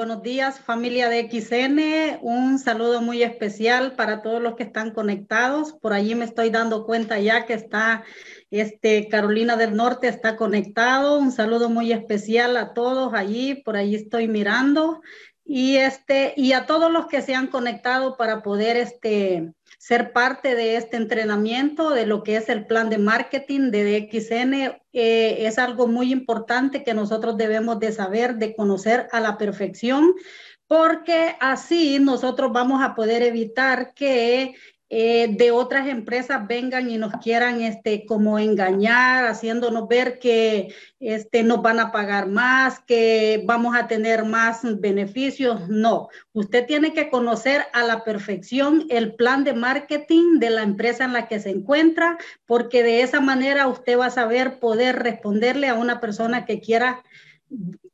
buenos días familia de XN. Un saludo muy especial para todos los que están conectados. Por allí me estoy dando cuenta ya que está este Carolina del Norte está conectado. Un saludo muy especial a todos allí. Por allí estoy mirando y este y a todos los que se han conectado para poder este ser parte de este entrenamiento de lo que es el plan de marketing de DXN eh, es algo muy importante que nosotros debemos de saber, de conocer a la perfección, porque así nosotros vamos a poder evitar que eh, de otras empresas vengan y nos quieran este, como engañar, haciéndonos ver que este, nos van a pagar más, que vamos a tener más beneficios. No, usted tiene que conocer a la perfección el plan de marketing de la empresa en la que se encuentra, porque de esa manera usted va a saber poder responderle a una persona que quiera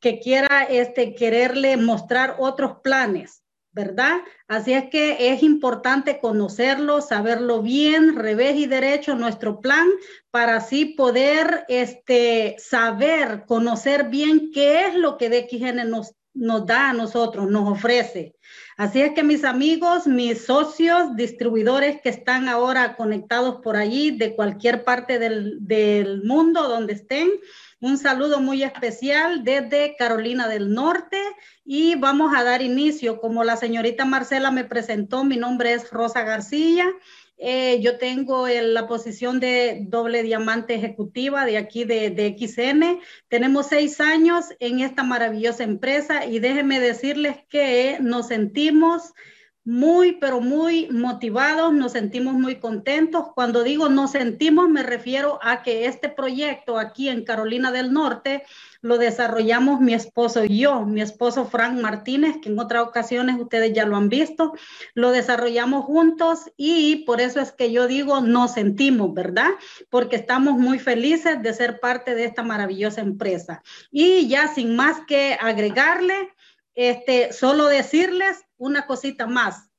que quiera este quererle mostrar otros planes ¿verdad? Así es que es importante conocerlo, saberlo bien, revés y derecho, nuestro plan, para así poder este, saber, conocer bien qué es lo que DXN nos, nos da a nosotros, nos ofrece. Así es que mis amigos, mis socios, distribuidores que están ahora conectados por allí de cualquier parte del, del mundo donde estén, un saludo muy especial desde Carolina del Norte y vamos a dar inicio. Como la señorita Marcela me presentó, mi nombre es Rosa García. Eh, yo tengo la posición de doble diamante ejecutiva de aquí de, de, XN. Tenemos seis años en esta maravillosa empresa y déjenme decirles que nos sentimos muy, pero muy motivados, nos sentimos muy contentos. Cuando digo nos sentimos, me refiero a que este proyecto aquí en Carolina del Norte lo desarrollamos mi esposo y yo, mi esposo Frank Martínez, que en otras ocasiones ustedes ya lo han visto, lo desarrollamos juntos y por eso es que yo digo nos sentimos, ¿verdad? Porque estamos muy felices de ser parte de esta maravillosa empresa. Y ya sin más que agregarle, este, solo decirles una cosita más.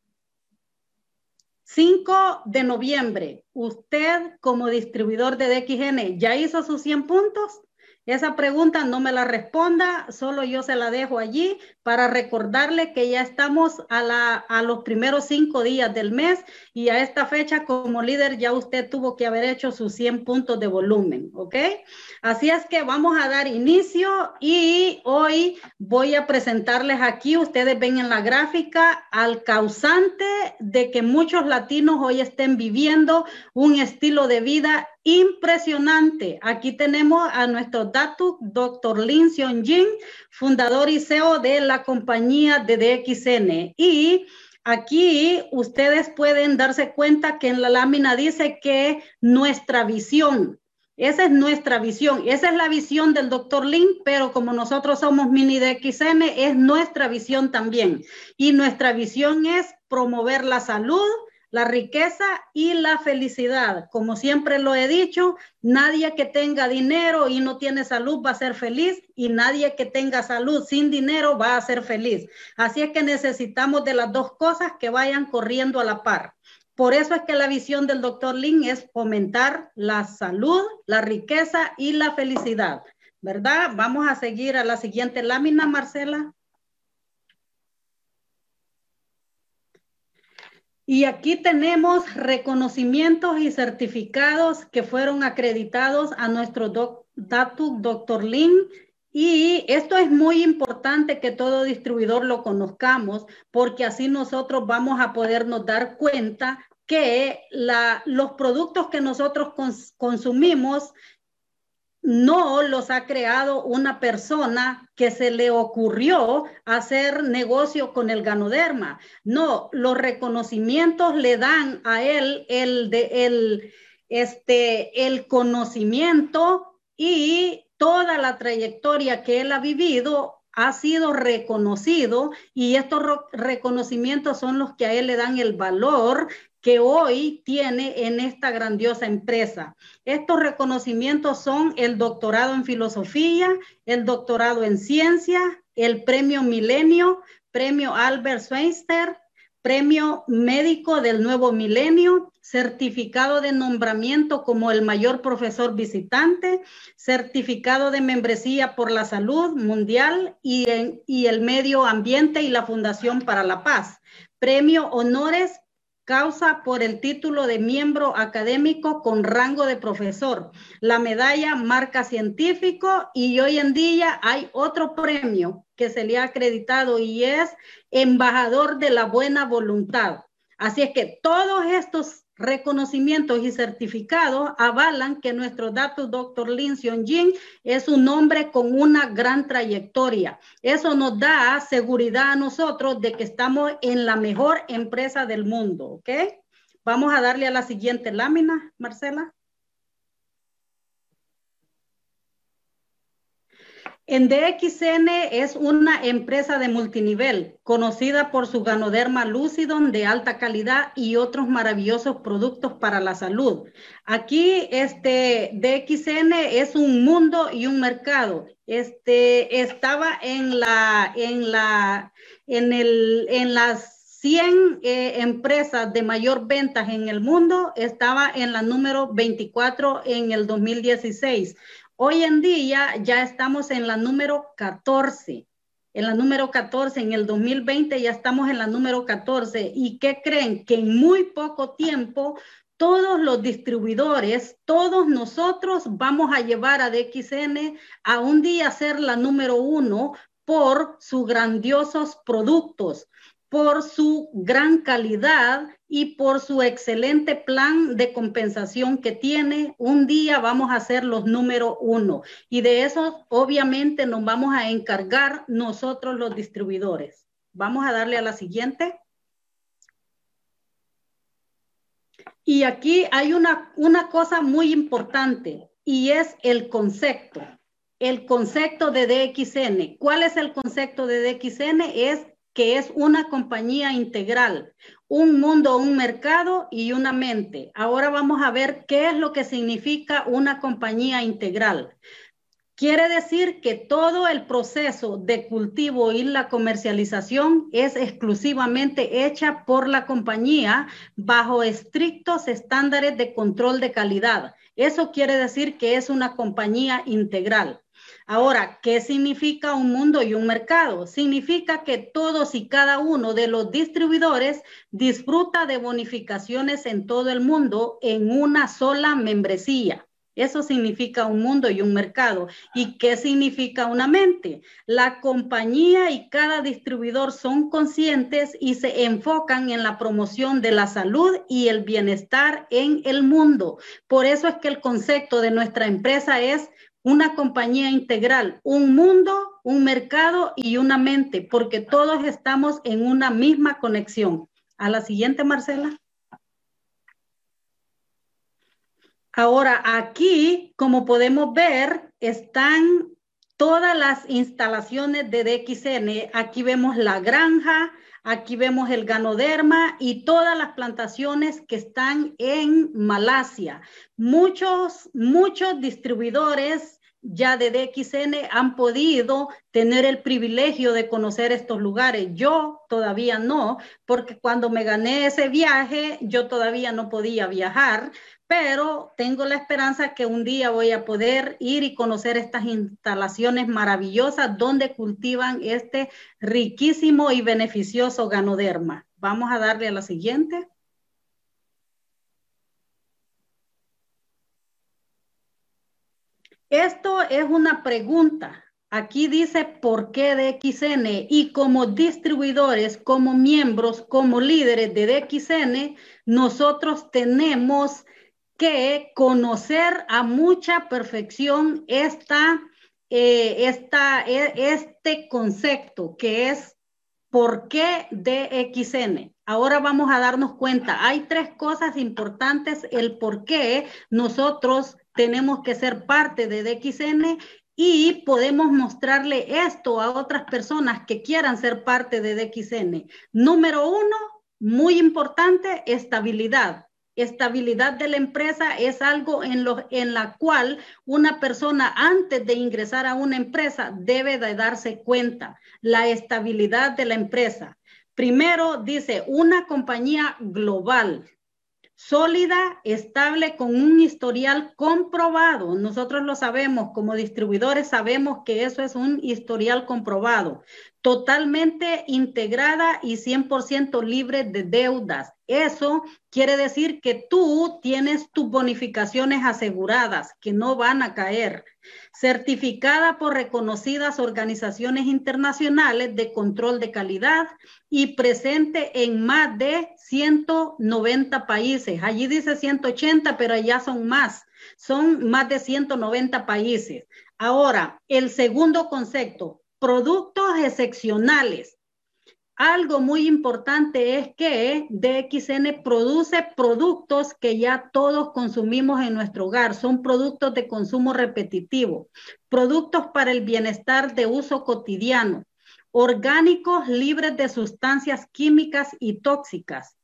5 de noviembre, usted como distribuidor de DXN ya hizo sus 100 puntos. Esa pregunta no me la responda, solo yo se la dejo allí para recordarle que ya estamos a, la, a los primeros cinco días del mes y a esta fecha como líder ya usted tuvo que haber hecho sus 100 puntos de volumen, ¿ok? Así es que vamos a dar inicio y hoy voy a presentarles aquí, ustedes ven en la gráfica, al causante de que muchos latinos hoy estén viviendo un estilo de vida impresionante. Aquí tenemos a nuestro dato, doctor Lin Xiong Jin, fundador y CEO de la compañía de DXN. Y aquí ustedes pueden darse cuenta que en la lámina dice que nuestra visión, esa es nuestra visión, esa es la visión del doctor Lin, pero como nosotros somos mini DXN, es nuestra visión también. Y nuestra visión es promover la salud, la riqueza y la felicidad. Como siempre lo he dicho, nadie que tenga dinero y no tiene salud va a ser feliz y nadie que tenga salud sin dinero va a ser feliz. Así es que necesitamos de las dos cosas que vayan corriendo a la par. Por eso es que la visión del doctor Lin es fomentar la salud, la riqueza y la felicidad. ¿Verdad? Vamos a seguir a la siguiente lámina, Marcela. Y aquí tenemos reconocimientos y certificados que fueron acreditados a nuestro doc, Dr. Lin. Y esto es muy importante que todo distribuidor lo conozcamos porque así nosotros vamos a podernos dar cuenta que los productos que nosotros consumimos no los ha creado una persona que se le ocurrió hacer negocio con el ganoderma. No, los reconocimientos le dan a él el, de, el, este, el conocimiento y toda la trayectoria que él ha vivido ha sido reconocido y estos reconocimientos son los que a él le dan el valor que hoy tiene en esta grandiosa empresa. Estos reconocimientos son el doctorado en filosofía, el doctorado en ciencia, el premio Milenio, premio Albert Schweitzer, Premio Médico del Nuevo Milenio, certificado de nombramiento como el mayor profesor visitante, certificado de membresía por la salud mundial y, y el medio ambiente y la Fundación para la Paz. Premio Honores causa por el título de miembro académico con rango de profesor, la medalla marca científico y hoy en día hay otro premio que se le ha acreditado y es embajador de la buena voluntad. Así es que todos estos reconocimientos y certificados avalan que nuestro dato doctor Lin Xiong Jin es un hombre con una gran trayectoria. Eso nos da seguridad a nosotros de que estamos en la mejor empresa del mundo, ¿ok? Vamos a darle a la siguiente lámina, Marcela. En DXN es una empresa de multinivel conocida por su ganoderma Lucidon de alta calidad y otros maravillosos productos para la salud. Aquí este DXN es un mundo y un mercado. Este estaba en la en la en el en las 100 eh, empresas de mayor ventas en el mundo, estaba en la número 24 en el 2016. Hoy en día ya estamos en la número 14. En la número 14, en el 2020 ya estamos en la número 14. ¿Y qué creen? Que en muy poco tiempo todos los distribuidores, todos nosotros vamos a llevar a DXN a un día ser la número uno por sus grandiosos productos por su gran calidad y por su excelente plan de compensación que tiene. Un día vamos a ser los número uno y de eso obviamente nos vamos a encargar nosotros los distribuidores. Vamos a darle a la siguiente. Y aquí hay una, una cosa muy importante y es el concepto. El concepto de DXN. ¿Cuál es el concepto de DXN? Es que es una compañía integral, un mundo, un mercado y una mente. Ahora vamos a ver qué es lo que significa una compañía integral. Quiere decir que todo el proceso de cultivo y la comercialización es exclusivamente hecha por la compañía bajo estrictos estándares de control de calidad. Eso quiere decir que es una compañía integral. Ahora, ¿qué significa un mundo y un mercado? Significa que todos y cada uno de los distribuidores disfruta de bonificaciones en todo el mundo en una sola membresía. Eso significa un mundo y un mercado. ¿Y qué significa una mente? La compañía y cada distribuidor son conscientes y se enfocan en la promoción de la salud y el bienestar en el mundo. Por eso es que el concepto de nuestra empresa es una compañía integral, un mundo, un mercado y una mente, porque todos estamos en una misma conexión. A la siguiente, Marcela. Ahora, aquí, como podemos ver, están todas las instalaciones de DXN. Aquí vemos la granja, aquí vemos el ganoderma y todas las plantaciones que están en Malasia. Muchos, muchos distribuidores ya de DXN han podido tener el privilegio de conocer estos lugares. Yo todavía no, porque cuando me gané ese viaje, yo todavía no podía viajar, pero tengo la esperanza que un día voy a poder ir y conocer estas instalaciones maravillosas donde cultivan este riquísimo y beneficioso ganoderma. Vamos a darle a la siguiente. Esto es una pregunta. Aquí dice por qué DXN y como distribuidores, como miembros, como líderes de DXN, nosotros tenemos que conocer a mucha perfección esta, eh, esta, e, este concepto que es por qué DXN. Ahora vamos a darnos cuenta, hay tres cosas importantes, el por qué nosotros tenemos que ser parte de DXN y podemos mostrarle esto a otras personas que quieran ser parte de DXN. Número uno, muy importante, estabilidad. Estabilidad de la empresa es algo en, lo, en la cual una persona antes de ingresar a una empresa debe de darse cuenta, la estabilidad de la empresa. Primero dice, una compañía global, sólida, estable, con un historial comprobado. Nosotros lo sabemos, como distribuidores sabemos que eso es un historial comprobado, totalmente integrada y 100% libre de deudas. Eso quiere decir que tú tienes tus bonificaciones aseguradas, que no van a caer. Certificada por reconocidas organizaciones internacionales de control de calidad y presente en más de 190 países. Allí dice 180, pero allá son más. Son más de 190 países. Ahora, el segundo concepto, productos excepcionales algo muy importante es que DXN produce productos que ya todos consumimos en nuestro hogar. Son productos de consumo repetitivo, productos para el bienestar de uso cotidiano, orgánicos libres de sustancias químicas y tóxicas,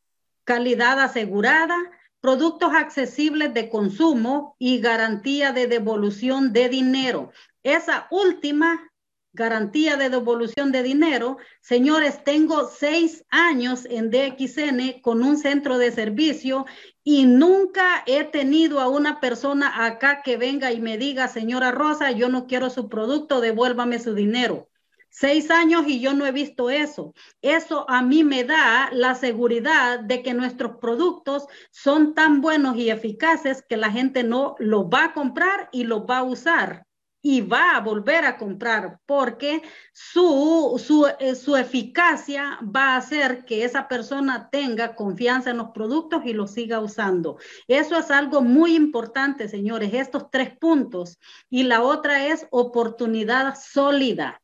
calidad asegurada, productos accesibles de consumo y garantía de devolución de dinero. Esa última garantía de devolución de dinero. Señores, tengo seis años en DXN con un centro de servicio y nunca he tenido a una persona acá que venga y me diga, señora Rosa, yo no quiero su producto, devuélvame su dinero. Seis años y yo no he visto eso. Eso a mí me da la seguridad de que nuestros productos son tan buenos y eficaces que la gente no los va a comprar y los va a usar y va a volver a comprar porque su, su, eh, su, eficacia va a hacer que esa persona tenga confianza en los productos y los siga usando. Eso es algo muy importante, señores, estos tres puntos. Y la otra es oportunidad sólida.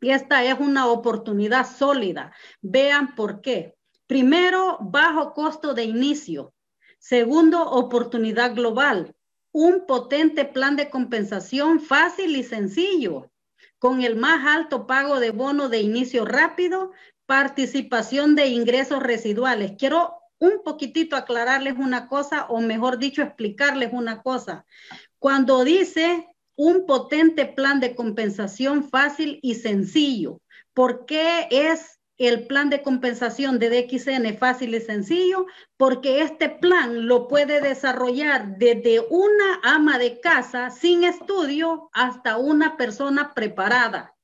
Y esta es una oportunidad sólida. Vean por qué. Primero, bajo costo de inicio. Segundo, oportunidad global un potente plan de compensación fácil y sencillo, con el más alto pago de bono de inicio rápido, participación de ingresos residuales. Quiero un poquitito aclararles una cosa, o mejor dicho, explicarles una cosa. Cuando dice un potente plan de compensación fácil y sencillo, ¿por qué es el plan de compensación de DXN fácil y sencillo, porque este plan lo puede desarrollar desde una ama de casa sin estudio hasta una persona preparada.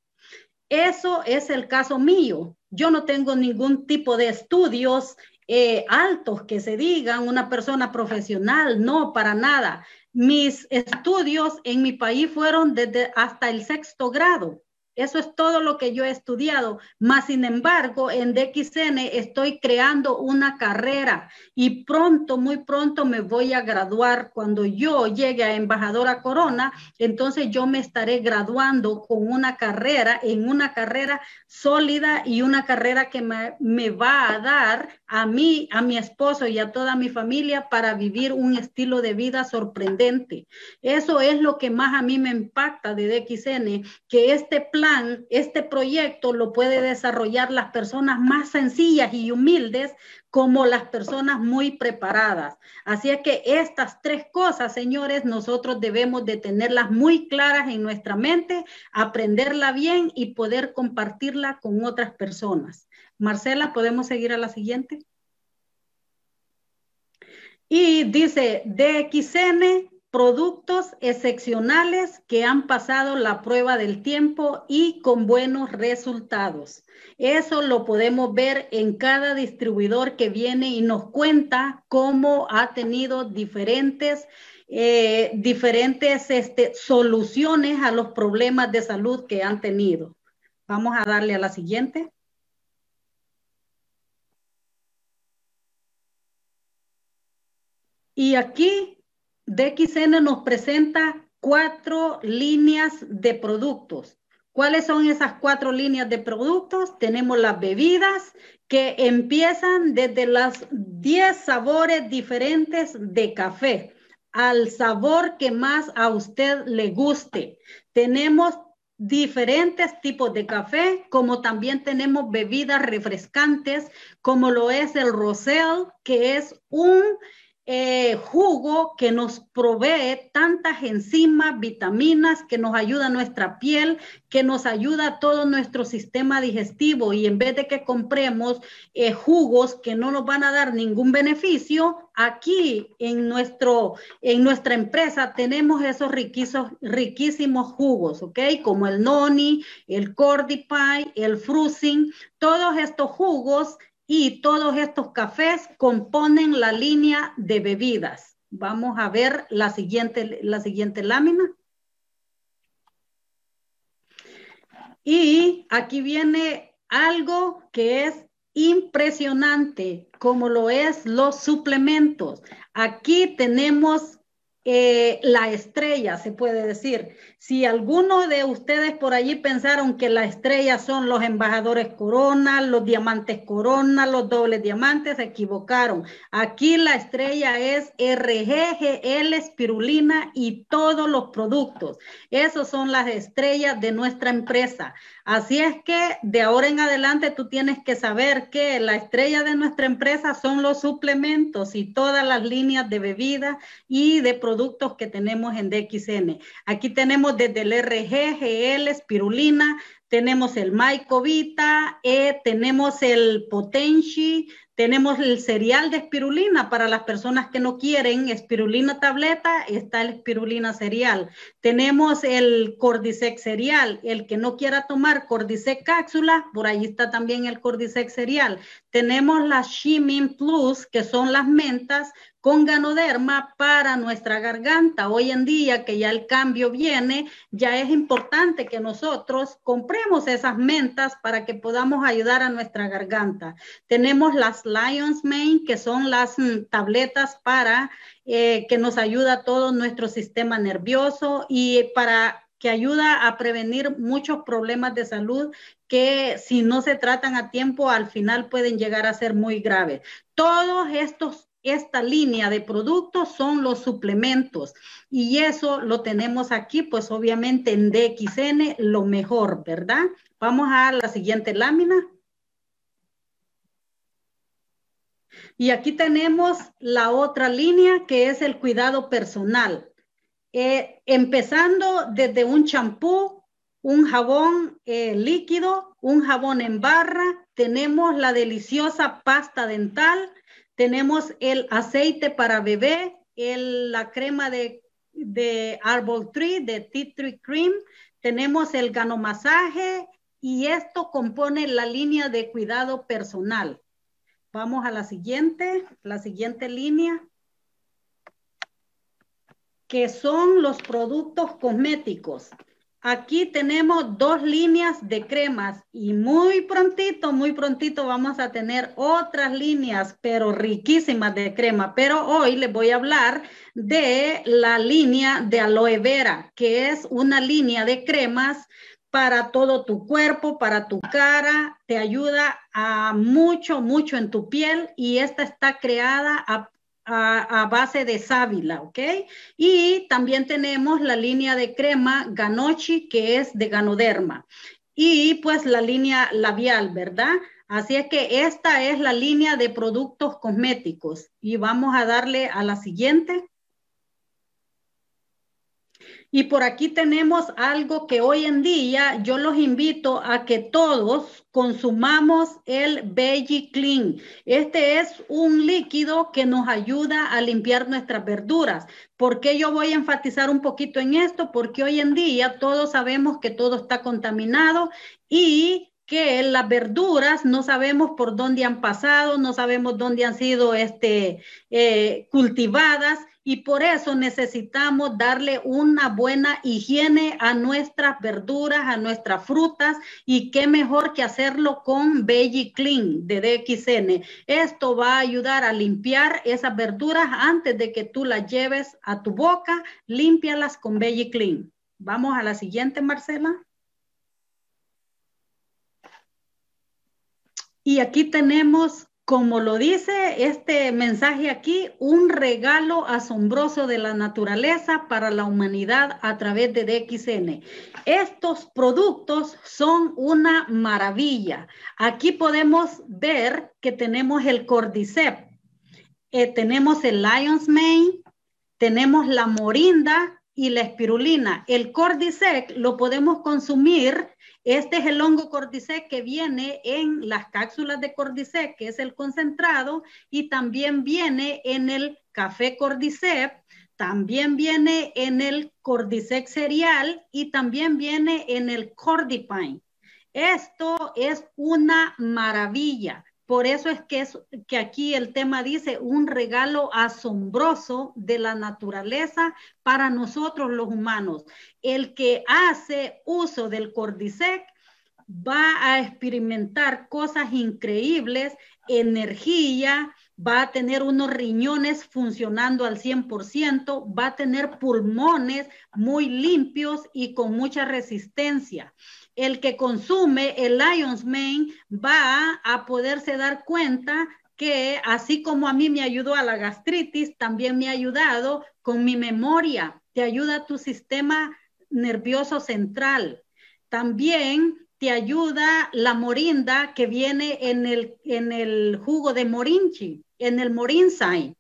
Eso es el caso mío. Yo no tengo ningún tipo de estudios eh, altos que se digan, una persona profesional, no, para nada. Mis estudios en mi país fueron desde hasta el sexto grado. Eso es todo lo que yo he estudiado. Más sin embargo, en DXN estoy creando una carrera y pronto, muy pronto me voy a graduar. Cuando yo llegue a embajadora Corona, entonces yo me estaré graduando con una carrera, en una carrera sólida y una carrera que me, me va a dar a mí, a mi esposo y a toda mi familia para vivir un estilo de vida sorprendente. Eso es lo que más a mí me impacta de DXN, que este plan este proyecto lo puede desarrollar las personas más sencillas y humildes como las personas muy preparadas. Así es que estas tres cosas, señores, nosotros debemos de tenerlas muy claras en nuestra mente, aprenderla bien y poder compartirla con otras personas. Marcela, ¿podemos seguir a la siguiente? Y dice, DXN productos excepcionales que han pasado la prueba del tiempo y con buenos resultados. Eso lo podemos ver en cada distribuidor que viene y nos cuenta cómo ha tenido diferentes, eh, diferentes este, soluciones a los problemas de salud que han tenido. Vamos a darle a la siguiente. Y aquí DXN nos presenta cuatro líneas de productos. ¿Cuáles son esas cuatro líneas de productos? Tenemos las bebidas que empiezan desde las 10 sabores diferentes de café al sabor que más a usted le guste. Tenemos diferentes tipos de café, como también tenemos bebidas refrescantes, como lo es el Rosel, que es un eh, jugo que nos provee tantas enzimas, vitaminas, que nos ayuda nuestra piel, que nos ayuda todo nuestro sistema digestivo. Y en vez de que compremos eh, jugos que no nos van a dar ningún beneficio, aquí en, nuestro, en nuestra empresa tenemos esos riquísimos, riquísimos jugos, ¿ok? Como el noni, el cordipie, el frusin, todos estos jugos y todos estos cafés componen la línea de bebidas. Vamos a ver la siguiente, la siguiente lámina. Y aquí viene algo que es impresionante, como lo es los suplementos. Aquí tenemos eh, la estrella, se puede decir. Si alguno de ustedes por allí pensaron que la estrella son los embajadores corona, los diamantes corona, los dobles diamantes, se equivocaron. Aquí la estrella es RGGL, espirulina y todos los productos. Esos son las estrellas de nuestra empresa. Así es que de ahora en adelante tú tienes que saber que la estrella de nuestra empresa son los suplementos y todas las líneas de bebida y de productos que tenemos en DXN. Aquí tenemos desde el RG, GL, espirulina, tenemos el Mycovita, eh, tenemos el Potenci, tenemos el cereal de espirulina para las personas que no quieren espirulina tableta, está el espirulina cereal. Tenemos el Cordyceps cereal, el que no quiera tomar Cordyceps cápsula, por ahí está también el Cordyceps cereal. Tenemos la Shimin Plus, que son las mentas con ganoderma para nuestra garganta. Hoy en día que ya el cambio viene, ya es importante que nosotros compremos esas mentas para que podamos ayudar a nuestra garganta. Tenemos las Lion's Mane, que son las mm, tabletas para eh, que nos ayuda todo nuestro sistema nervioso y para que ayuda a prevenir muchos problemas de salud que si no se tratan a tiempo al final pueden llegar a ser muy graves. Todos estos esta línea de productos son los suplementos y eso lo tenemos aquí, pues obviamente en DXN lo mejor, ¿verdad? Vamos a la siguiente lámina. Y aquí tenemos la otra línea que es el cuidado personal. Eh, empezando desde un champú, un jabón eh, líquido, un jabón en barra, tenemos la deliciosa pasta dental, tenemos el aceite para bebé, la crema de, de Arbol Tree, de Tea Tree Cream. Tenemos el ganomasaje y esto compone la línea de cuidado personal. Vamos a la siguiente, la siguiente línea, que son los productos cosméticos. Aquí tenemos dos líneas de cremas y muy prontito, muy prontito vamos a tener otras líneas, pero riquísimas de crema. Pero hoy les voy a hablar de la línea de aloe vera, que es una línea de cremas para todo tu cuerpo, para tu cara, te ayuda a mucho, mucho en tu piel y esta está creada a a, base de sábila, ¿ok? Y también tenemos la línea de crema Ganochi, que es de Ganoderma. Y pues la línea labial, ¿verdad? Así es que esta es la línea de productos cosméticos. Y vamos a darle a la siguiente. Y por aquí tenemos algo que hoy en día yo los invito a que todos consumamos el Veggie Clean. Este es un líquido que nos ayuda a limpiar nuestras verduras. ¿Por qué yo voy a enfatizar un poquito en esto? Porque hoy en día todos sabemos que todo está contaminado y que las verduras no sabemos por dónde han pasado, no sabemos dónde han sido este, eh, cultivadas y por eso necesitamos darle una buena higiene a nuestras verduras, a nuestras frutas y qué mejor que hacerlo con Veggie Clean de DXN. Esto va a ayudar a limpiar esas verduras antes de que tú las lleves a tu boca, límpialas con Veggie Clean. Vamos a la siguiente, Marcela. Y aquí tenemos, como lo dice este mensaje aquí, un regalo asombroso de la naturaleza para la humanidad a través de DXN. Estos productos son una maravilla. Aquí podemos ver que tenemos el Cordyceps eh, tenemos el Lion's Mane, tenemos la morinda y la espirulina. El Cordyceps lo podemos consumir. Este es el hongo Cordyceps que viene en las cápsulas de Cordyceps, que es el concentrado, y también viene en el café Cordyceps, también viene en el Cordyceps cereal y también viene en el Cordipine. Esto es una maravilla. Por eso es que, es que aquí el tema dice un regalo asombroso de la naturaleza para nosotros los humanos. El que hace uso del Cordisec va a experimentar cosas increíbles, energía, va a tener unos riñones funcionando al 100%, va a tener pulmones muy limpios y con mucha resistencia el que consume el Lion's Mane va a poderse dar cuenta que así como a mí me ayudó a la gastritis, también me ha ayudado con mi memoria, te ayuda tu sistema nervioso central. También te ayuda la morinda que viene en el, en el jugo de morinchi, en el morinsai.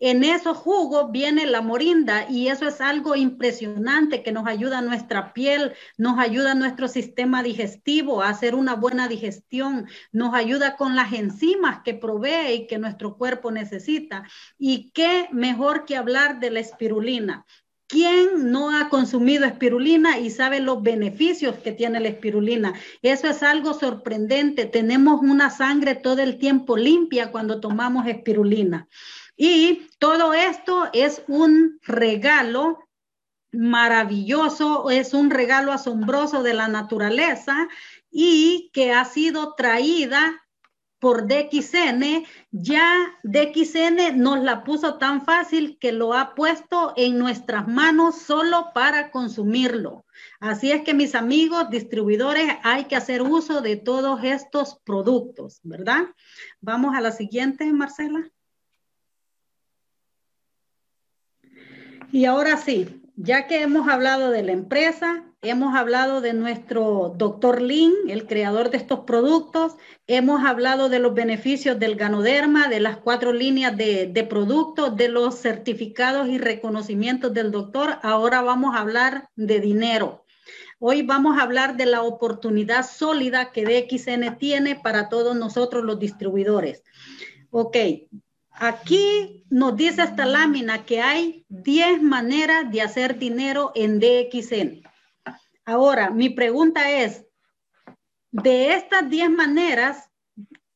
En esos jugos viene la morinda y eso es algo impresionante que nos ayuda a nuestra piel, nos ayuda a nuestro sistema digestivo a hacer una buena digestión, nos ayuda con las enzimas que provee y que nuestro cuerpo necesita. Y qué mejor que hablar de la espirulina. ¿Quién no ha consumido espirulina y sabe los beneficios que tiene la espirulina? Eso es algo sorprendente. Tenemos una sangre todo el tiempo limpia cuando tomamos espirulina. Y todo esto es un regalo maravilloso, es un regalo asombroso de la naturaleza y que ha sido traída por DXN, ya DXN nos la puso tan fácil que lo ha puesto en nuestras manos solo para consumirlo. Así es que mis amigos distribuidores, hay que hacer uso de todos estos productos, ¿verdad? Vamos a la siguiente, Marcela. Y ahora sí, ya que hemos hablado de la empresa, hemos hablado de nuestro doctor Lin, el creador de estos productos, hemos hablado de los beneficios del ganoderma, de las cuatro líneas de, de productos, de los certificados y reconocimientos del doctor, ahora vamos a hablar de dinero. Hoy vamos a hablar de la oportunidad sólida que DXN tiene para todos nosotros los distribuidores. Ok, Aquí nos dice esta lámina que hay 10 maneras de hacer dinero en DXN. Ahora, mi pregunta es, de estas 10 maneras,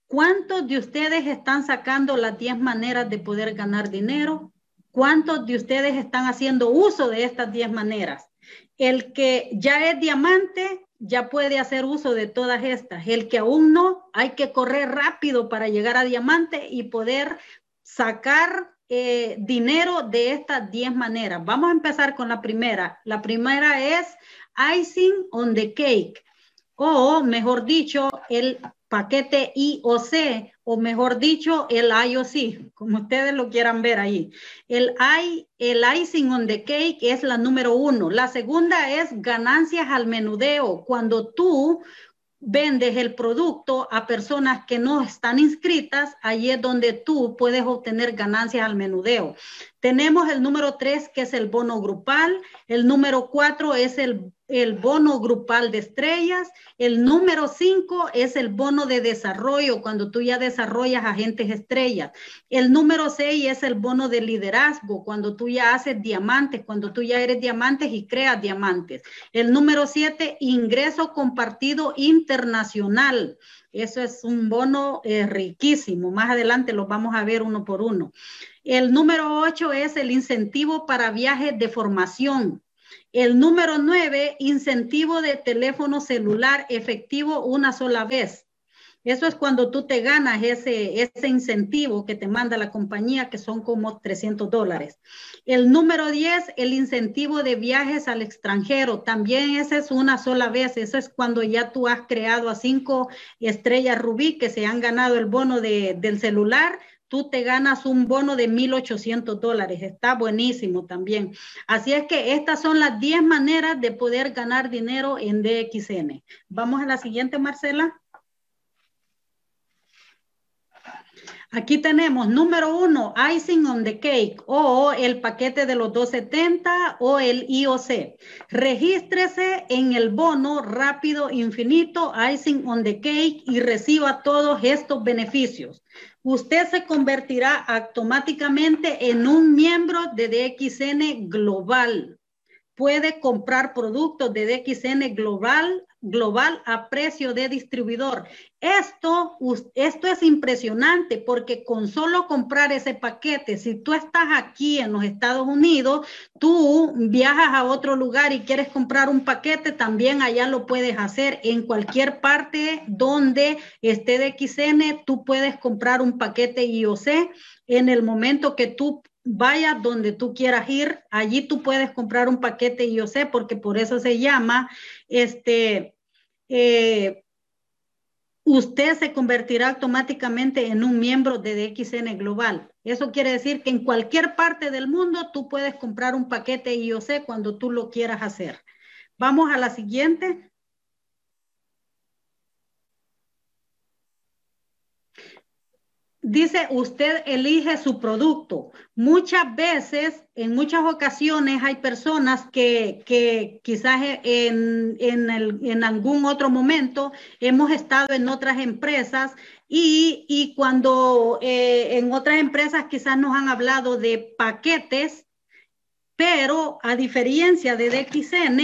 ¿cuántos de ustedes están sacando las 10 maneras de poder ganar dinero? ¿Cuántos de ustedes están haciendo uso de estas 10 maneras? El que ya es diamante ya puede hacer uso de todas estas. El que aún no, hay que correr rápido para llegar a diamante y poder sacar eh, dinero de estas 10 maneras. Vamos a empezar con la primera. La primera es icing on the cake, o mejor dicho, el paquete IOC, o mejor dicho, el IOC, como ustedes lo quieran ver ahí. El, I, el icing on the cake es la número uno. La segunda es ganancias al menudeo. Cuando tú vendes el producto a personas que no están inscritas, ahí es donde tú puedes obtener ganancias al menudeo. Tenemos el número tres, que es el bono grupal. El número cuatro es el, el bono grupal de estrellas. El número cinco es el bono de desarrollo, cuando tú ya desarrollas agentes estrellas. El número seis es el bono de liderazgo, cuando tú ya haces diamantes, cuando tú ya eres diamantes y creas diamantes. El número siete, ingreso compartido internacional. Eso es un bono eh, riquísimo. Más adelante lo vamos a ver uno por uno. El número 8 es el incentivo para viajes de formación. El número 9, incentivo de teléfono celular efectivo una sola vez. Eso es cuando tú te ganas ese, ese incentivo que te manda la compañía, que son como 300 dólares. El número 10, el incentivo de viajes al extranjero. También ese es una sola vez. Eso es cuando ya tú has creado a cinco estrellas rubí que se han ganado el bono de, del celular tú te ganas un bono de 1.800 dólares. Está buenísimo también. Así es que estas son las 10 maneras de poder ganar dinero en DXN. Vamos a la siguiente, Marcela. Aquí tenemos número uno, icing on the cake o el paquete de los 270 o el IOC. Regístrese en el bono rápido infinito, icing on the cake y reciba todos estos beneficios. Usted se convertirá automáticamente en un miembro de DXN Global. Puede comprar productos de DXN Global global a precio de distribuidor. Esto, esto es impresionante porque con solo comprar ese paquete, si tú estás aquí en los Estados Unidos, tú viajas a otro lugar y quieres comprar un paquete, también allá lo puedes hacer. En cualquier parte donde esté de XN, tú puedes comprar un paquete IOC en el momento que tú vaya donde tú quieras ir, allí tú puedes comprar un paquete IOC porque por eso se llama este eh, usted se convertirá automáticamente en un miembro de DXN Global. Eso quiere decir que en cualquier parte del mundo tú puedes comprar un paquete IOC cuando tú lo quieras hacer. Vamos a la siguiente. Dice, usted elige su producto. Muchas veces, en muchas ocasiones, hay personas que, que quizás en, en, el, en, algún otro momento hemos estado en otras empresas y, y cuando eh, en otras empresas quizás nos han hablado de paquetes, pero a diferencia de DXN,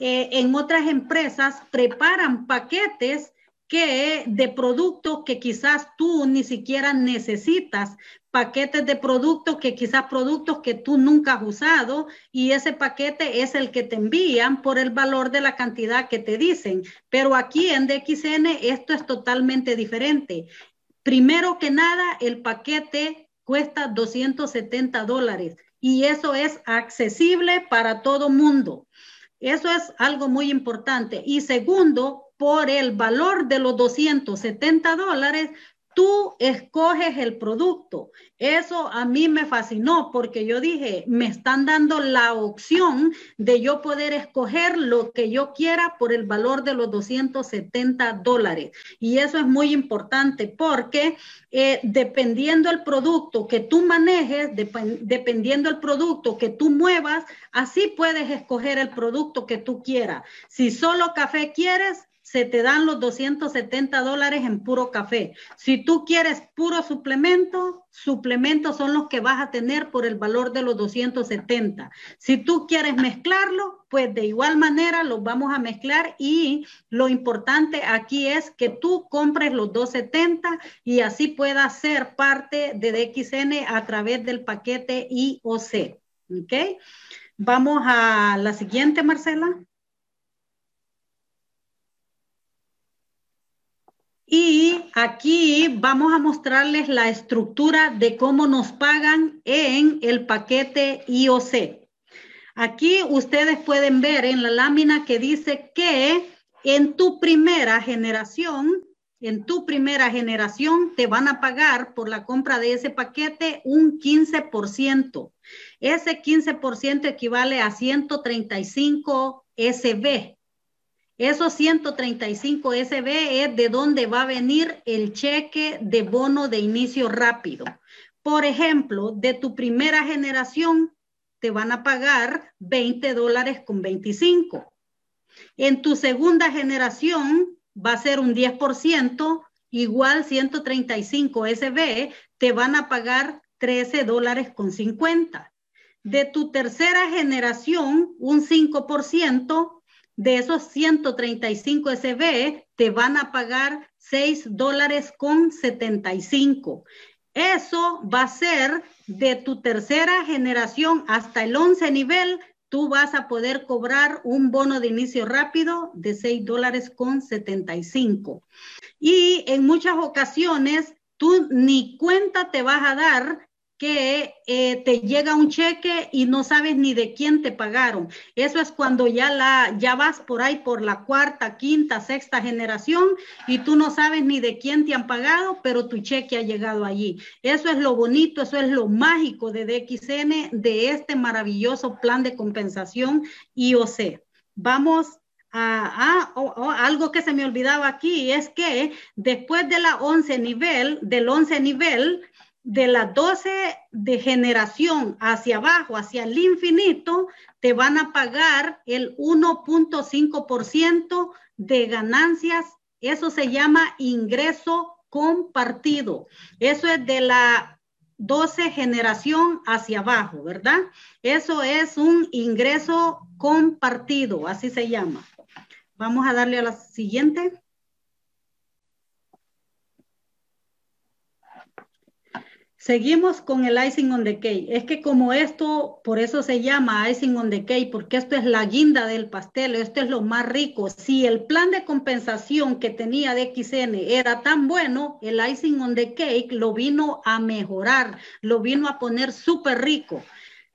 eh, en otras empresas preparan paquetes que de productos que quizás tú ni siquiera necesitas, paquetes de productos que quizás productos que tú nunca has usado y ese paquete es el que te envían por el valor de la cantidad que te dicen. Pero aquí en DXN esto es totalmente diferente. Primero que nada, el paquete cuesta 270 dólares y eso es accesible para todo mundo. Eso es algo muy importante. Y segundo, por el valor de los 270 dólares, tú escoges el producto. Eso a mí me fascinó porque yo dije, me están dando la opción de yo poder escoger lo que yo quiera por el valor de los 270 dólares. Y eso es muy importante porque eh, dependiendo el producto que tú manejes, dependiendo el producto que tú muevas, así puedes escoger el producto que tú quieras. Si solo café quieres, se te dan los 270 dólares en puro café. Si tú quieres puro suplemento, suplementos son los que vas a tener por el valor de los 270. Si tú quieres mezclarlo, pues de igual manera los vamos a mezclar y lo importante aquí es que tú compres los 270 y así puedas ser parte de DXN a través del paquete IOC. ¿Ok? Vamos a la siguiente, Marcela. Y aquí vamos a mostrarles la estructura de cómo nos pagan en el paquete IOC. Aquí ustedes pueden ver en la lámina que dice que en tu primera generación, en tu primera generación te van a pagar por la compra de ese paquete un 15%. Ese 15% equivale a 135 SB. Esos 135 SB es de dónde va a venir el cheque de bono de inicio rápido. Por ejemplo, de tu primera generación te van a pagar 20 dólares con 25. En tu segunda generación va a ser un 10%, igual 135 SB, te van a pagar 13 dólares con 50. De tu tercera generación, un 5%, de esos 135 SB, te van a pagar 6 dólares con 75. Eso va a ser de tu tercera generación hasta el 11 nivel, tú vas a poder cobrar un bono de inicio rápido de 6 dólares con 75. Y en muchas ocasiones tú ni cuenta te vas a dar que eh, te llega un cheque y no sabes ni de quién te pagaron. Eso es cuando ya la ya vas por ahí por la cuarta, quinta, sexta generación y tú no sabes ni de quién te han pagado, pero tu cheque ha llegado allí. Eso es lo bonito, eso es lo mágico de DXN de este maravilloso plan de compensación IOC. Vamos Ah, ah algo que se me olvidaba aquí es que después de la 11 nivel, del 11 nivel, de la 12 de generación hacia abajo, hacia el infinito, te van a pagar el 1.5% de ganancias. Eso se llama ingreso compartido. Eso es de la 12 generación hacia abajo, ¿verdad? Eso es un ingreso compartido, así se llama. Vamos a darle a la siguiente. Seguimos con el icing on the cake. Es que como esto, por eso se llama icing on the cake, porque esto es la guinda del pastel, esto es lo más rico. Si el plan de compensación que tenía de XN era tan bueno, el icing on the cake lo vino a mejorar, lo vino a poner súper rico.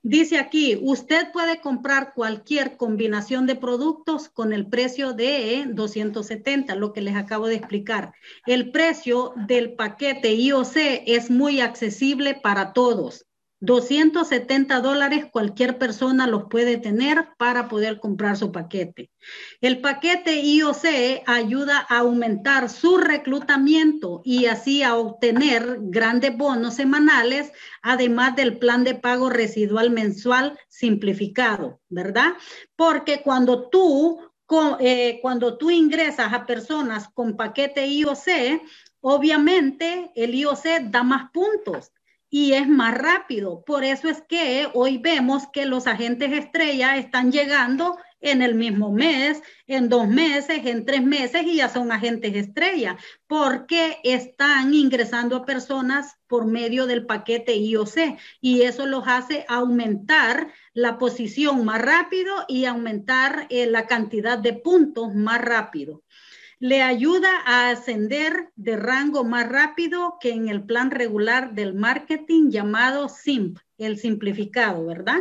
Dice aquí, usted puede comprar cualquier combinación de productos con el precio de 270, lo que les acabo de explicar. El precio del paquete IOC es muy accesible para todos. 270 dólares cualquier persona los puede tener para poder comprar su paquete. El paquete IOC ayuda a aumentar su reclutamiento y así a obtener grandes bonos semanales, además del plan de pago residual mensual simplificado, ¿verdad? Porque cuando tú, eh, cuando tú ingresas a personas con paquete IOC, obviamente el IOC da más puntos y es más rápido. Por eso es que hoy vemos que los agentes estrella están llegando en el mismo mes, en dos meses, en tres meses y ya son agentes estrella, porque están ingresando a personas por medio del paquete IOC y eso los hace aumentar la posición más rápido y aumentar eh, la cantidad de puntos más rápido le ayuda a ascender de rango más rápido que en el plan regular del marketing llamado SIMP, el simplificado, ¿verdad?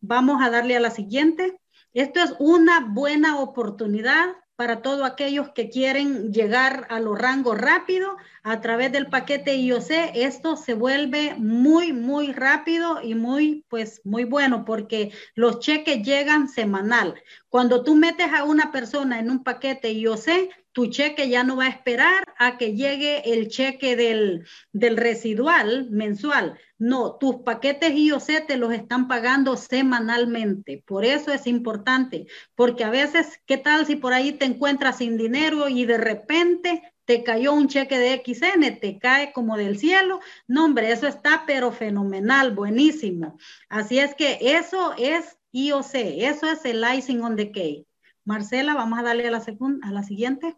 Vamos a darle a la siguiente. Esto es una buena oportunidad para todos aquellos que quieren llegar a los rangos rápido a través del paquete IOC. Esto se vuelve muy, muy rápido y muy, pues, muy bueno porque los cheques llegan semanal. Cuando tú metes a una persona en un paquete IOC, tu cheque ya no va a esperar a que llegue el cheque del, del residual mensual. No, tus paquetes IOC te los están pagando semanalmente. Por eso es importante, porque a veces, ¿qué tal si por ahí te encuentras sin dinero y de repente te cayó un cheque de XN, te cae como del cielo. No, hombre, eso está pero fenomenal, buenísimo. Así es que eso es IOC, eso es el icing on the cake. Marcela, vamos a darle a la, a la siguiente.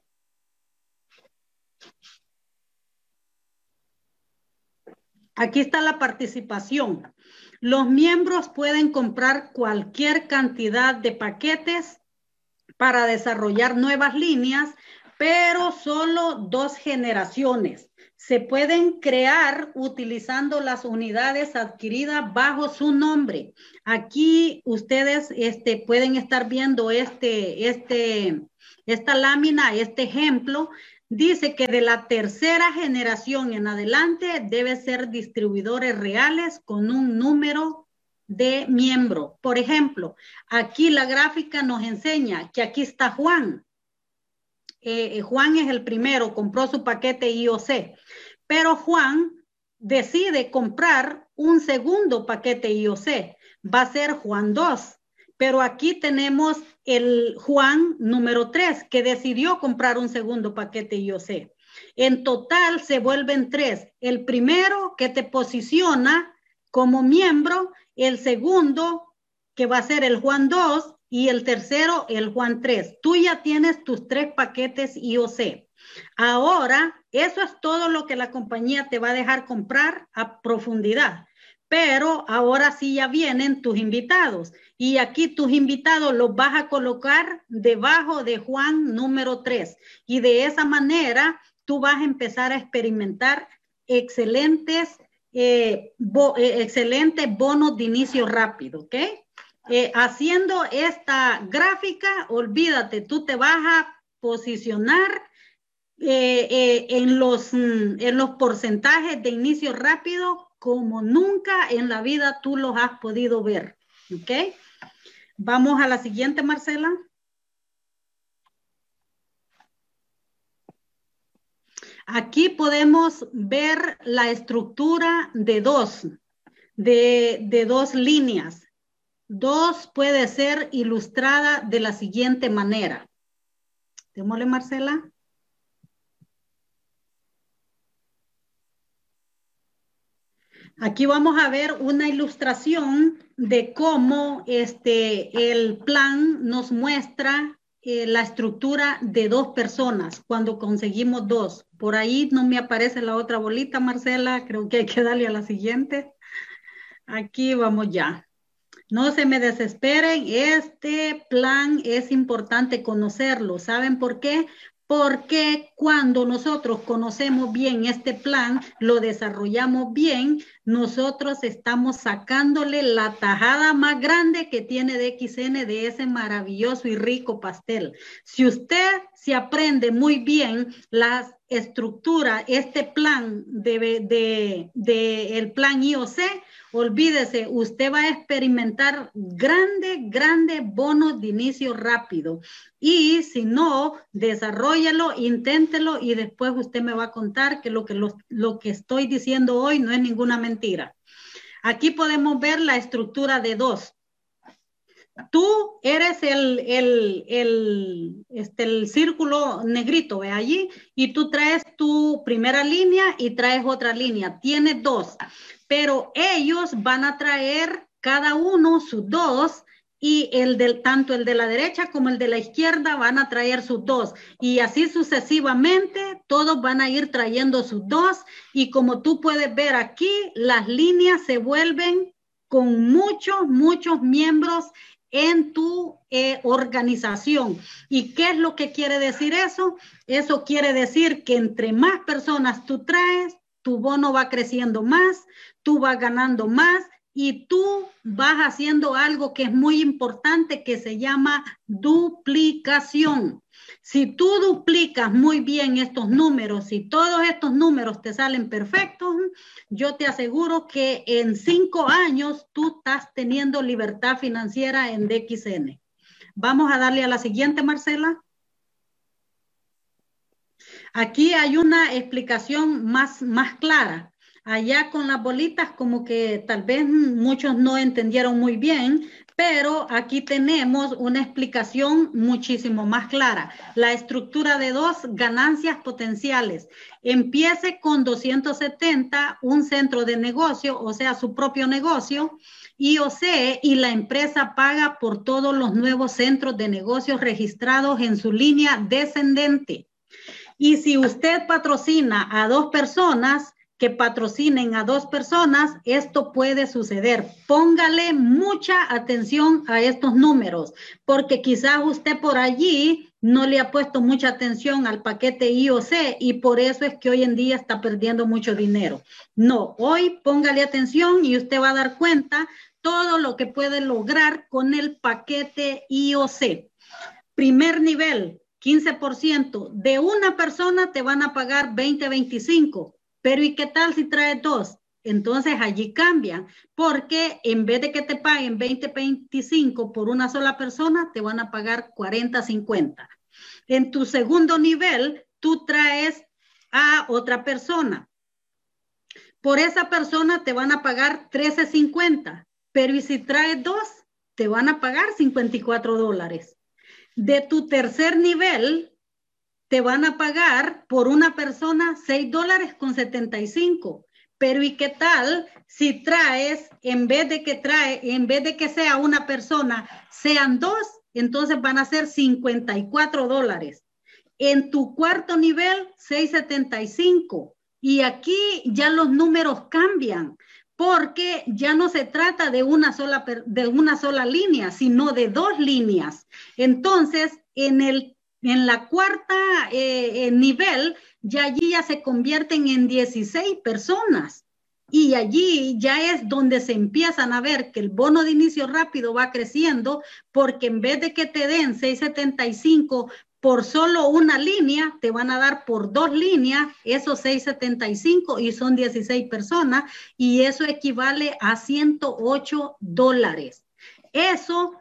Aquí está la participación. Los miembros pueden comprar cualquier cantidad de paquetes para desarrollar nuevas líneas, pero solo dos generaciones. Se pueden crear utilizando las unidades adquiridas bajo su nombre. Aquí ustedes este, pueden estar viendo este, este, esta lámina, este ejemplo dice que de la tercera generación en adelante debe ser distribuidores reales con un número de miembro. Por ejemplo, aquí la gráfica nos enseña que aquí está Juan. Eh, Juan es el primero, compró su paquete IOC, pero Juan decide comprar un segundo paquete IOC. Va a ser Juan 2. Pero aquí tenemos el Juan número 3 que decidió comprar un segundo paquete IOC. En total se vuelven tres. El primero que te posiciona como miembro, el segundo que va a ser el Juan 2 y el tercero el Juan 3. Tú ya tienes tus tres paquetes IOC. Ahora, eso es todo lo que la compañía te va a dejar comprar a profundidad. Pero ahora sí ya vienen tus invitados y aquí tus invitados los vas a colocar debajo de Juan número 3 y de esa manera tú vas a empezar a experimentar excelentes, eh, eh, excelentes bonos de inicio rápido, ¿ok? Eh, haciendo esta gráfica, olvídate, tú te vas a posicionar eh, eh, en, los, mm, en los porcentajes de inicio rápido como nunca en la vida tú los has podido ver. ¿Ok? Vamos a la siguiente, Marcela. Aquí podemos ver la estructura de dos, de, de dos líneas. Dos puede ser ilustrada de la siguiente manera. Démosle, Marcela. Aquí vamos a ver una ilustración de cómo este, el plan nos muestra eh, la estructura de dos personas cuando conseguimos dos. Por ahí no me aparece la otra bolita, Marcela. Creo que hay que darle a la siguiente. Aquí vamos ya. No se me desesperen, este plan es importante conocerlo. ¿Saben por qué? porque cuando nosotros conocemos bien este plan, lo desarrollamos bien, nosotros estamos sacándole la tajada más grande que tiene DXN de ese maravilloso y rico pastel. Si usted se aprende muy bien la estructura, este plan de, de, de el plan IOC, Olvídese, usted va a experimentar grandes, grandes bonos de inicio rápido. Y si no, desarrollalo, inténtelo y después usted me va a contar que lo que, lo, que estoy diciendo hoy no es ninguna mentira. Aquí podemos ver la estructura de dos. Tú eres el, el, el, este, el círculo negrito, ve allí, y tú traes tu primera línea y traes otra línea. Tiene dos pero ellos van a traer cada uno sus dos y el del tanto el de la derecha como el de la izquierda van a traer sus dos y así sucesivamente todos van a ir trayendo sus dos y como tú puedes ver aquí las líneas se vuelven con muchos muchos miembros en tu eh, organización. ¿Y qué es lo que quiere decir eso? Eso quiere decir que entre más personas tú traes, tu bono va creciendo más, tú vas ganando más y tú vas haciendo algo que es muy importante que se llama duplicación. Si tú duplicas muy bien estos números, si todos estos números te salen perfectos, yo te aseguro que en cinco años tú estás teniendo libertad financiera en DXN. Vamos a darle a la siguiente, Marcela. Aquí hay una explicación más, más clara allá con las bolitas como que tal vez muchos no entendieron muy bien, pero aquí tenemos una explicación muchísimo más clara. La estructura de dos ganancias potenciales. Empiece con 270, un centro de negocio, o sea, su propio negocio, IOC, y la empresa paga por todos los nuevos centros de negocios registrados en su línea descendente. Y si usted patrocina a dos personas, que patrocinen a dos personas, esto puede suceder. Póngale mucha atención a estos números, porque quizás usted por allí no le ha puesto mucha atención al paquete IOC y por eso es que hoy en día está perdiendo mucho dinero. No, hoy póngale atención y usted va a dar cuenta todo lo que puede lograr con el paquete IOC. Primer nivel, 15%. De una persona te van a pagar 20, 25 pero ¿y qué tal si traes dos? Entonces allí cambian, porque en vez de que te paguen 20, 25 por una sola persona, te van a pagar 40, 50. En tu segundo nivel, tú traes a otra persona. Por esa persona te van a pagar 13.50, pero ¿y si traes dos? Te van a pagar 54 dólares. De tu tercer nivel, te van a pagar por una persona 6 dólares con 75. Pero ¿y qué tal si traes, en vez de que trae, en vez de que sea una persona, sean dos, entonces van a ser 54 dólares. En tu cuarto nivel, 675. Y aquí ya los números cambian, porque ya no se trata de una sola, de una sola línea, sino de dos líneas. Entonces, en el en la cuarta eh, eh, nivel, ya allí ya se convierten en 16 personas. Y allí ya es donde se empiezan a ver que el bono de inicio rápido va creciendo, porque en vez de que te den 675 por solo una línea, te van a dar por dos líneas esos 675 y son 16 personas y eso equivale a 108 dólares. Eso,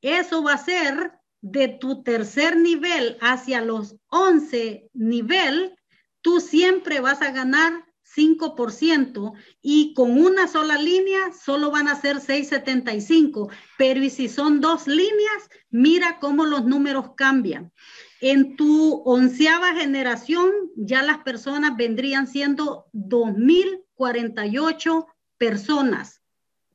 eso va a ser de tu tercer nivel hacia los 11 nivel, tú siempre vas a ganar 5% y con una sola línea solo van a ser 6.75, pero y si son dos líneas, mira cómo los números cambian. En tu onceava generación ya las personas vendrían siendo 2.048 personas,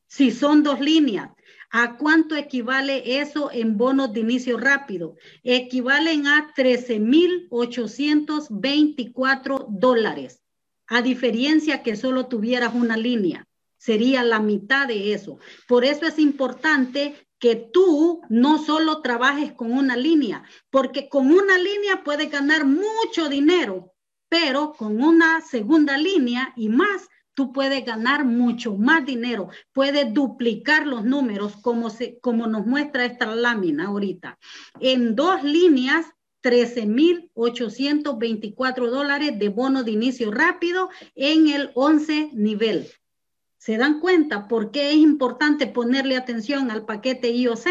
si son dos líneas. ¿A cuánto equivale eso en bonos de inicio rápido? Equivalen a 13.824 dólares, a diferencia que solo tuvieras una línea. Sería la mitad de eso. Por eso es importante que tú no solo trabajes con una línea, porque con una línea puedes ganar mucho dinero, pero con una segunda línea y más tú puedes ganar mucho más dinero, puedes duplicar los números como, se, como nos muestra esta lámina ahorita. En dos líneas, 13.824 dólares de bono de inicio rápido en el 11 nivel. ¿Se dan cuenta por qué es importante ponerle atención al paquete IOC?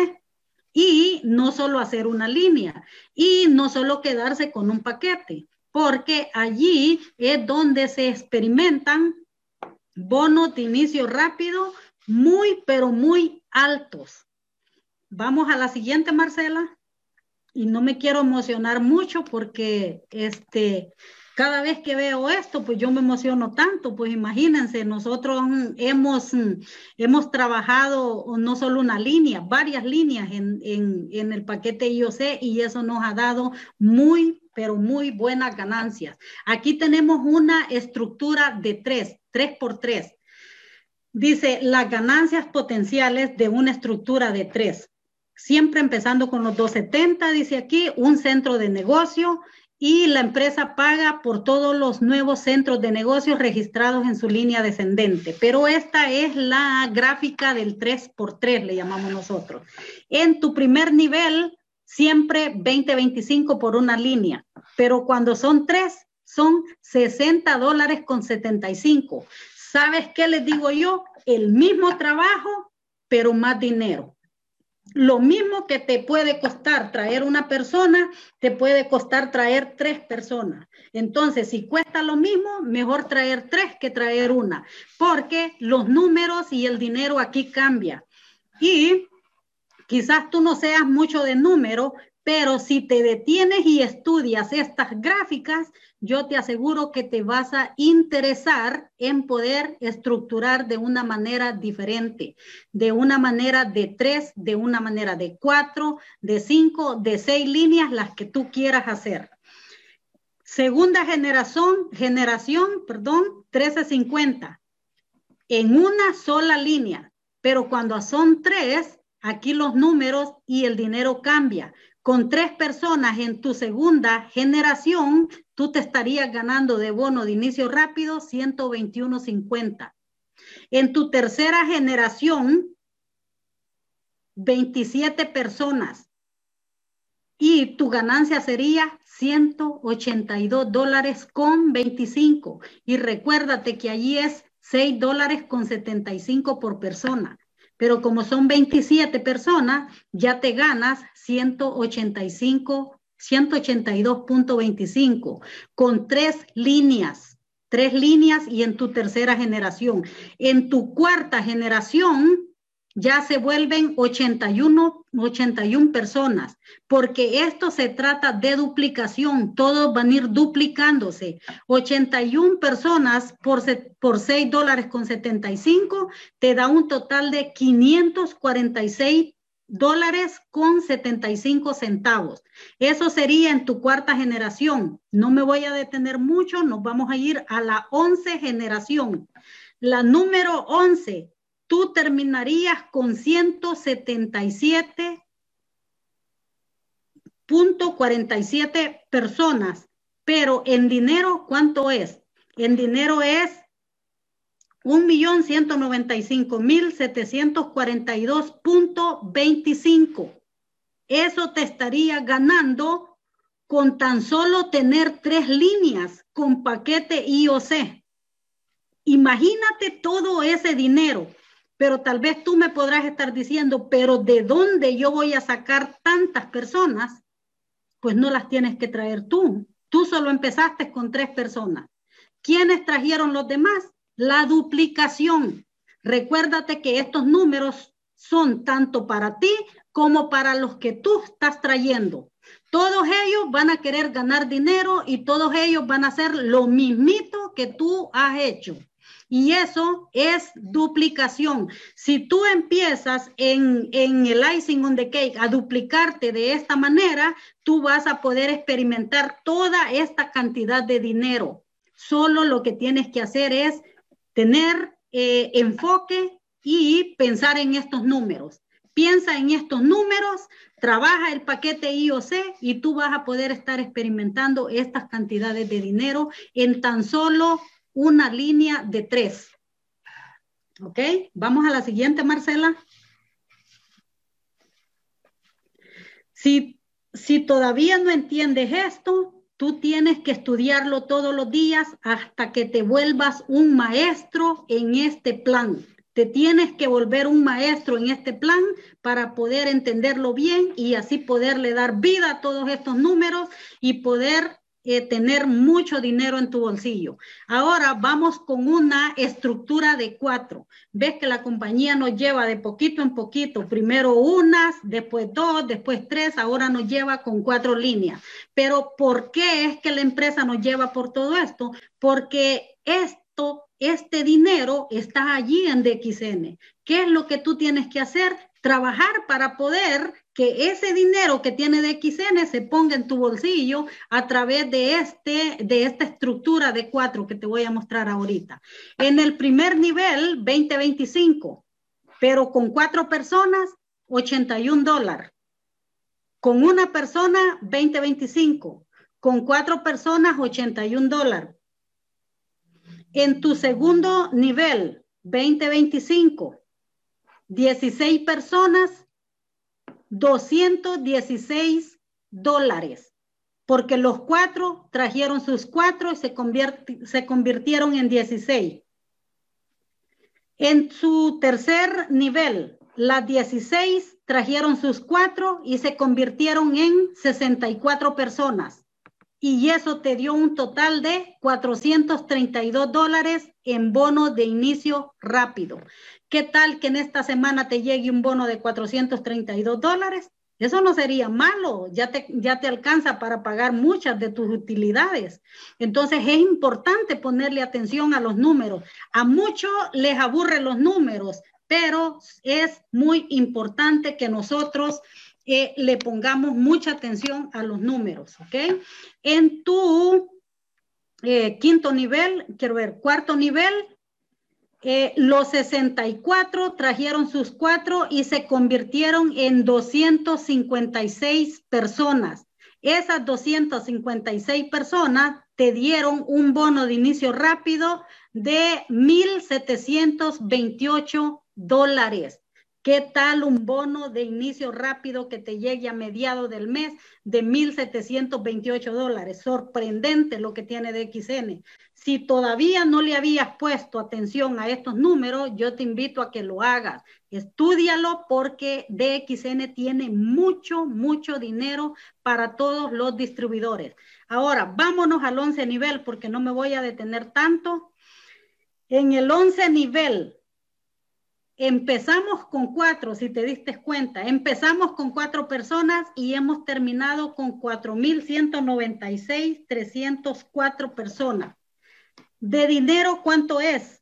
Y no solo hacer una línea y no solo quedarse con un paquete, porque allí es donde se experimentan bonos de inicio rápido muy, pero muy altos. Vamos a la siguiente, Marcela. Y no me quiero emocionar mucho porque este, cada vez que veo esto, pues yo me emociono tanto, pues imagínense, nosotros hemos, hemos trabajado no solo una línea, varias líneas en, en, en el paquete IOC y eso nos ha dado muy, pero muy buenas ganancias. Aquí tenemos una estructura de tres, 3 por 3. Dice las ganancias potenciales de una estructura de 3. Siempre empezando con los 270, dice aquí, un centro de negocio y la empresa paga por todos los nuevos centros de negocios registrados en su línea descendente. Pero esta es la gráfica del 3 por 3, le llamamos nosotros. En tu primer nivel, siempre 20-25 por una línea, pero cuando son tres, son 60 dólares con 75. ¿Sabes qué les digo yo? El mismo trabajo, pero más dinero. Lo mismo que te puede costar traer una persona, te puede costar traer tres personas. Entonces, si cuesta lo mismo, mejor traer tres que traer una, porque los números y el dinero aquí cambia. Y quizás tú no seas mucho de número, pero si te detienes y estudias estas gráficas, yo te aseguro que te vas a interesar en poder estructurar de una manera diferente, de una manera de tres, de una manera de cuatro, de cinco, de seis líneas, las que tú quieras hacer. Segunda generación, generación, perdón, 1350, en una sola línea, pero cuando son tres, aquí los números y el dinero cambia con tres personas en tu segunda generación, tú te estarías ganando de bono de inicio rápido 121.50. En tu tercera generación, 27 personas. Y tu ganancia sería 182 dólares con 25. Y recuérdate que allí es 6 dólares con 75 por persona pero como son 27 personas, ya te ganas 185, 182.25 con tres líneas, tres líneas y en tu tercera generación. En tu cuarta generación, ya se vuelven 81, 81 personas, porque esto se trata de duplicación, todos van a ir duplicándose. 81 personas por, por 6 dólares con 75 te da un total de 546 dólares con 75 centavos. Eso sería en tu cuarta generación. No me voy a detener mucho, nos vamos a ir a la 11 generación. La número 11 tú terminarías con 177.47 personas, pero en dinero, ¿cuánto es? En dinero es 1.195.742.25. Eso te estaría ganando con tan solo tener tres líneas con paquete IOC. Imagínate todo ese dinero. Pero tal vez tú me podrás estar diciendo, pero ¿de dónde yo voy a sacar tantas personas? Pues no las tienes que traer tú, Tú solo empezaste con tres personas. ¿Quiénes trajeron los demás? La duplicación. Recuérdate que estos números son tanto para ti como para los que tú estás trayendo. Todos ellos van a querer ganar dinero y todos ellos van a hacer lo mismito que tú has hecho. Y eso es duplicación. Si tú empiezas en, en, el icing on the cake a duplicarte de esta manera, tú vas a poder experimentar toda esta cantidad de dinero. Solo lo que tienes que hacer es tener eh, enfoque y pensar en estos números. Piensa en estos números, trabaja el paquete IOC y tú vas a poder estar experimentando estas cantidades de dinero en tan solo una línea de tres. ¿Ok? Vamos a la siguiente, Marcela. Si, si todavía no entiendes esto, tú tienes que estudiarlo todos los días hasta que te vuelvas un maestro en este plan. Te tienes que volver un maestro en este plan para poder entenderlo bien y así poderle dar vida a todos estos números y poder tener mucho dinero en tu bolsillo. Ahora vamos con una estructura de cuatro. Ves que la compañía nos lleva de poquito en poquito, primero unas, después dos, después tres, ahora nos lleva con cuatro líneas. Pero ¿por qué es que la empresa nos lleva por todo esto? Porque esto este dinero está allí en DXN. ¿Qué es lo que tú tienes que hacer? Trabajar para poder que ese dinero que tiene DXN se ponga en tu bolsillo a través de, este, de esta estructura de cuatro que te voy a mostrar ahorita. En el primer nivel, 2025, pero con cuatro personas, 81 dólares. Con una persona, 2025. Con cuatro personas, 81 dólares en tu segundo nivel, 2025, 16 personas, 216 dólares, porque los cuatro trajeron sus cuatro y se, se convirtieron en 16. En su tercer nivel, las 16 trajeron sus cuatro y se convirtieron en 64 personas y eso te dio un total de 432 dólares en bono de inicio rápido. ¿Qué tal que en esta semana te llegue un bono de 432 dólares? Eso no sería malo, ya te, ya te alcanza para pagar muchas de tus utilidades. Entonces es importante ponerle atención a los números. A muchos les aburren los números, pero es muy importante que nosotros le pongamos mucha atención a los números, ¿ok? En tu eh, quinto nivel, quiero ver, cuarto nivel, eh, los 64 trajeron sus cuatro y se convirtieron en 256 personas. Esas 256 personas te dieron un bono de inicio rápido de 1.728 dólares. ¿Qué tal un bono de inicio rápido que te llegue a mediados del mes de 1.728 dólares? Sorprendente lo que tiene DXN. Si todavía no le habías puesto atención a estos números, yo te invito a que lo hagas. Estúdialo porque DXN tiene mucho, mucho dinero para todos los distribuidores. Ahora, vámonos al 11 nivel porque no me voy a detener tanto. En el 11 nivel, Empezamos con cuatro, si te diste cuenta, empezamos con cuatro personas y hemos terminado con 4.196, 304 personas. De dinero, ¿cuánto es?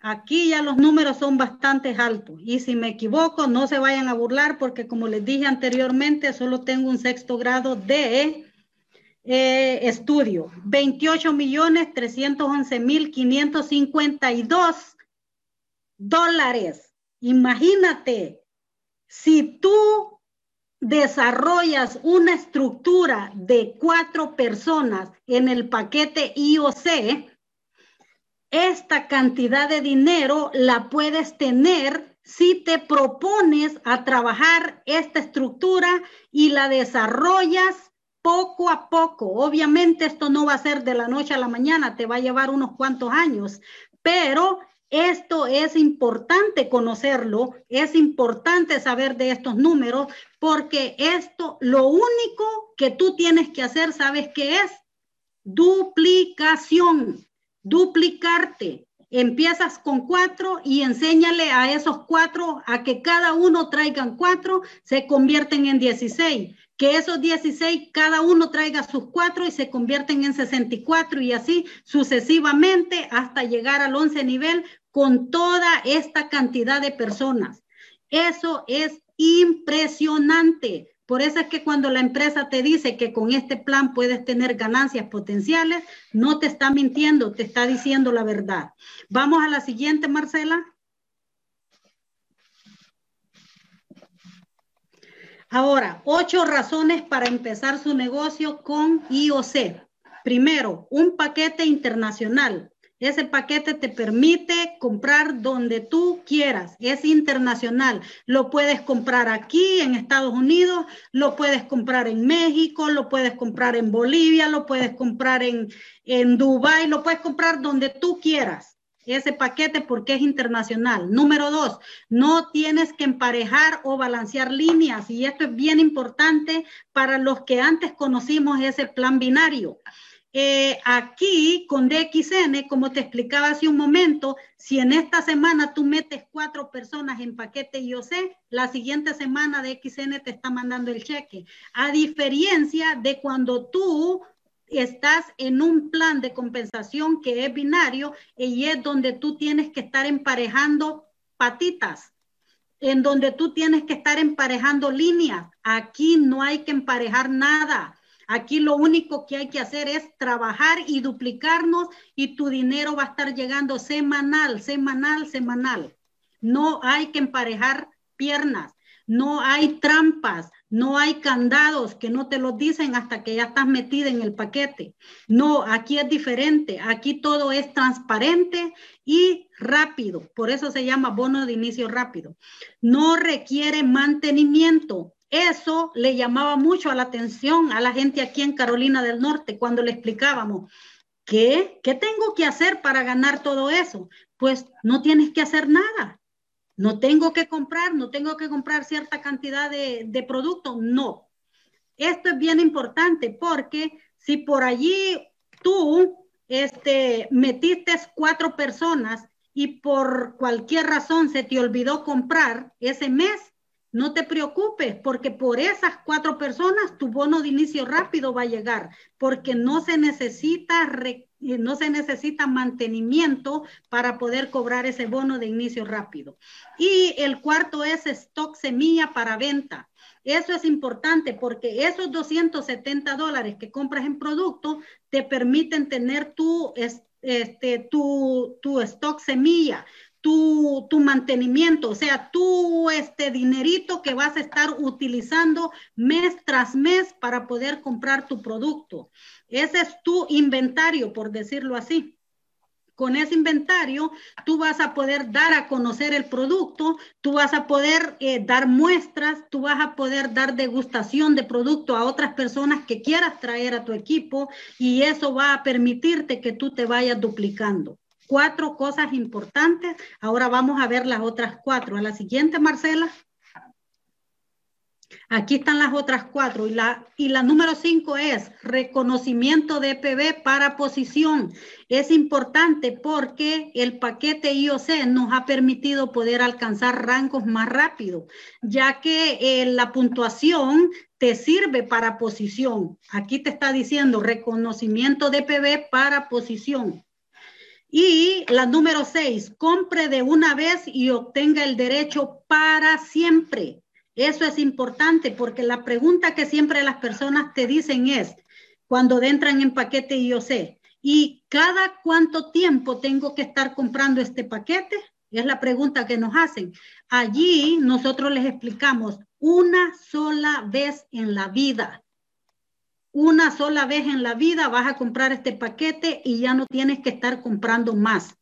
Aquí ya los números son bastante altos y si me equivoco, no se vayan a burlar porque como les dije anteriormente, solo tengo un sexto grado de eh, estudio. 28 millones 311 mil 552 dólares. Imagínate, si tú desarrollas una estructura de cuatro personas en el paquete IOC, esta cantidad de dinero la puedes tener si te propones a trabajar esta estructura y la desarrollas poco a poco. Obviamente esto no va a ser de la noche a la mañana, te va a llevar unos cuantos años, pero Esto es importante conocerlo, es importante saber de estos números, porque esto, lo único que tú tienes que hacer, ¿sabes qué es? Duplicación, duplicarte. Empiezas con cuatro y enséñale a esos cuatro a que cada uno traigan cuatro, se convierten en 16 que esos 16 cada uno traiga sus cuatro y se convierten en 64 y así sucesivamente hasta llegar al 11 nivel con toda esta cantidad de personas. Eso es impresionante. Por eso es que cuando la empresa te dice que con este plan puedes tener ganancias potenciales, no te está mintiendo, te está diciendo la verdad. Vamos a la siguiente, Marcela. Ahora, ocho razones para empezar su negocio con IOC. Primero, un paquete internacional. Ese paquete te permite comprar donde tú quieras. Es internacional. Lo puedes comprar aquí en Estados Unidos, lo puedes comprar en México, lo puedes comprar en Bolivia, lo puedes comprar en, en Dubái, lo puedes comprar donde tú quieras ese paquete porque es internacional. Número dos, no tienes que emparejar o balancear líneas y esto es bien importante para los que antes conocimos ese plan binario. Eh, aquí con DXN, como te explicaba hace un momento, si en esta semana tú metes cuatro personas en paquete IOC, la siguiente semana DXN te está mandando el cheque. A diferencia de cuando tú estás en un plan de compensación que es binario y es donde tú tienes que estar emparejando patitas, en donde tú tienes que estar emparejando líneas. Aquí no hay que emparejar nada. Aquí lo único que hay que hacer es trabajar y duplicarnos y tu dinero va a estar llegando semanal, semanal, semanal. No hay que emparejar piernas, no hay trampas, no hay candados que no te los dicen hasta que ya estás metida en el paquete. No, aquí es diferente. Aquí todo es transparente y rápido. Por eso se llama bono de inicio rápido. No requiere mantenimiento. Eso le llamaba mucho a la atención a la gente aquí en Carolina del Norte cuando le explicábamos. ¿Qué? ¿Qué tengo que hacer para ganar todo eso? Pues no tienes que hacer nada no tengo que comprar, no tengo que comprar cierta cantidad de, de producto, no. Esto es bien importante porque si por allí tú este, metiste cuatro personas y por cualquier razón se te olvidó comprar ese mes, no te preocupes porque por esas cuatro personas tu bono de inicio rápido va a llegar porque no se necesita no se necesita mantenimiento para poder cobrar ese bono de inicio rápido. Y el cuarto es stock semilla para venta. Eso es importante porque esos 270 dólares que compras en producto te permiten tener tu, este, tu, tu stock semilla tu, mantenimiento, o sea, tu este dinerito que vas a estar utilizando mes tras mes para poder comprar tu producto. Ese es tu inventario, por decirlo así. Con ese inventario, tú vas a poder dar a conocer el producto, tú vas a poder eh, dar muestras, tú vas a poder dar degustación de producto a otras personas que quieras traer a tu equipo y eso va a permitirte que tú te vayas duplicando cuatro cosas importantes. Ahora vamos a ver las otras cuatro. A la siguiente, Marcela. Aquí están las otras cuatro. Y la, y la número cinco es reconocimiento de PB para posición. Es importante porque el paquete IOC nos ha permitido poder alcanzar rangos más rápido, ya que eh, la puntuación te sirve para posición. Aquí te está diciendo reconocimiento de PB para posición. Y la número seis, compre de una vez y obtenga el derecho para siempre. Eso es importante porque la pregunta que siempre las personas te dicen es, cuando entran en paquete IOC, ¿y cada cuánto tiempo tengo que estar comprando este paquete? Es la pregunta que nos hacen. Allí nosotros les explicamos una sola vez en la vida una sola vez en la vida vas a comprar este paquete y ya no tienes que estar comprando más.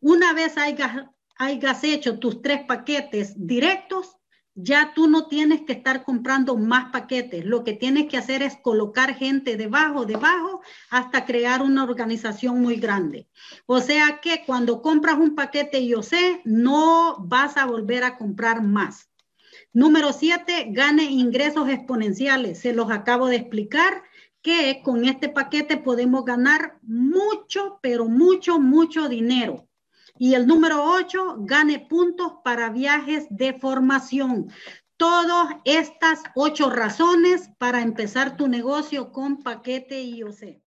Una vez hayas, hayas hecho tus tres paquetes directos, ya tú no tienes que estar comprando más paquetes. Lo que tienes que hacer es colocar gente debajo, debajo, hasta crear una organización muy grande. O sea que cuando compras un paquete yo sé, no vas a volver a comprar más. Número siete, gane ingresos exponenciales. Se los acabo de explicar que con este paquete podemos ganar mucho, pero mucho, mucho dinero. Y el número 8, gane puntos para viajes de formación. Todas estas ocho razones para empezar tu negocio con paquete IOC.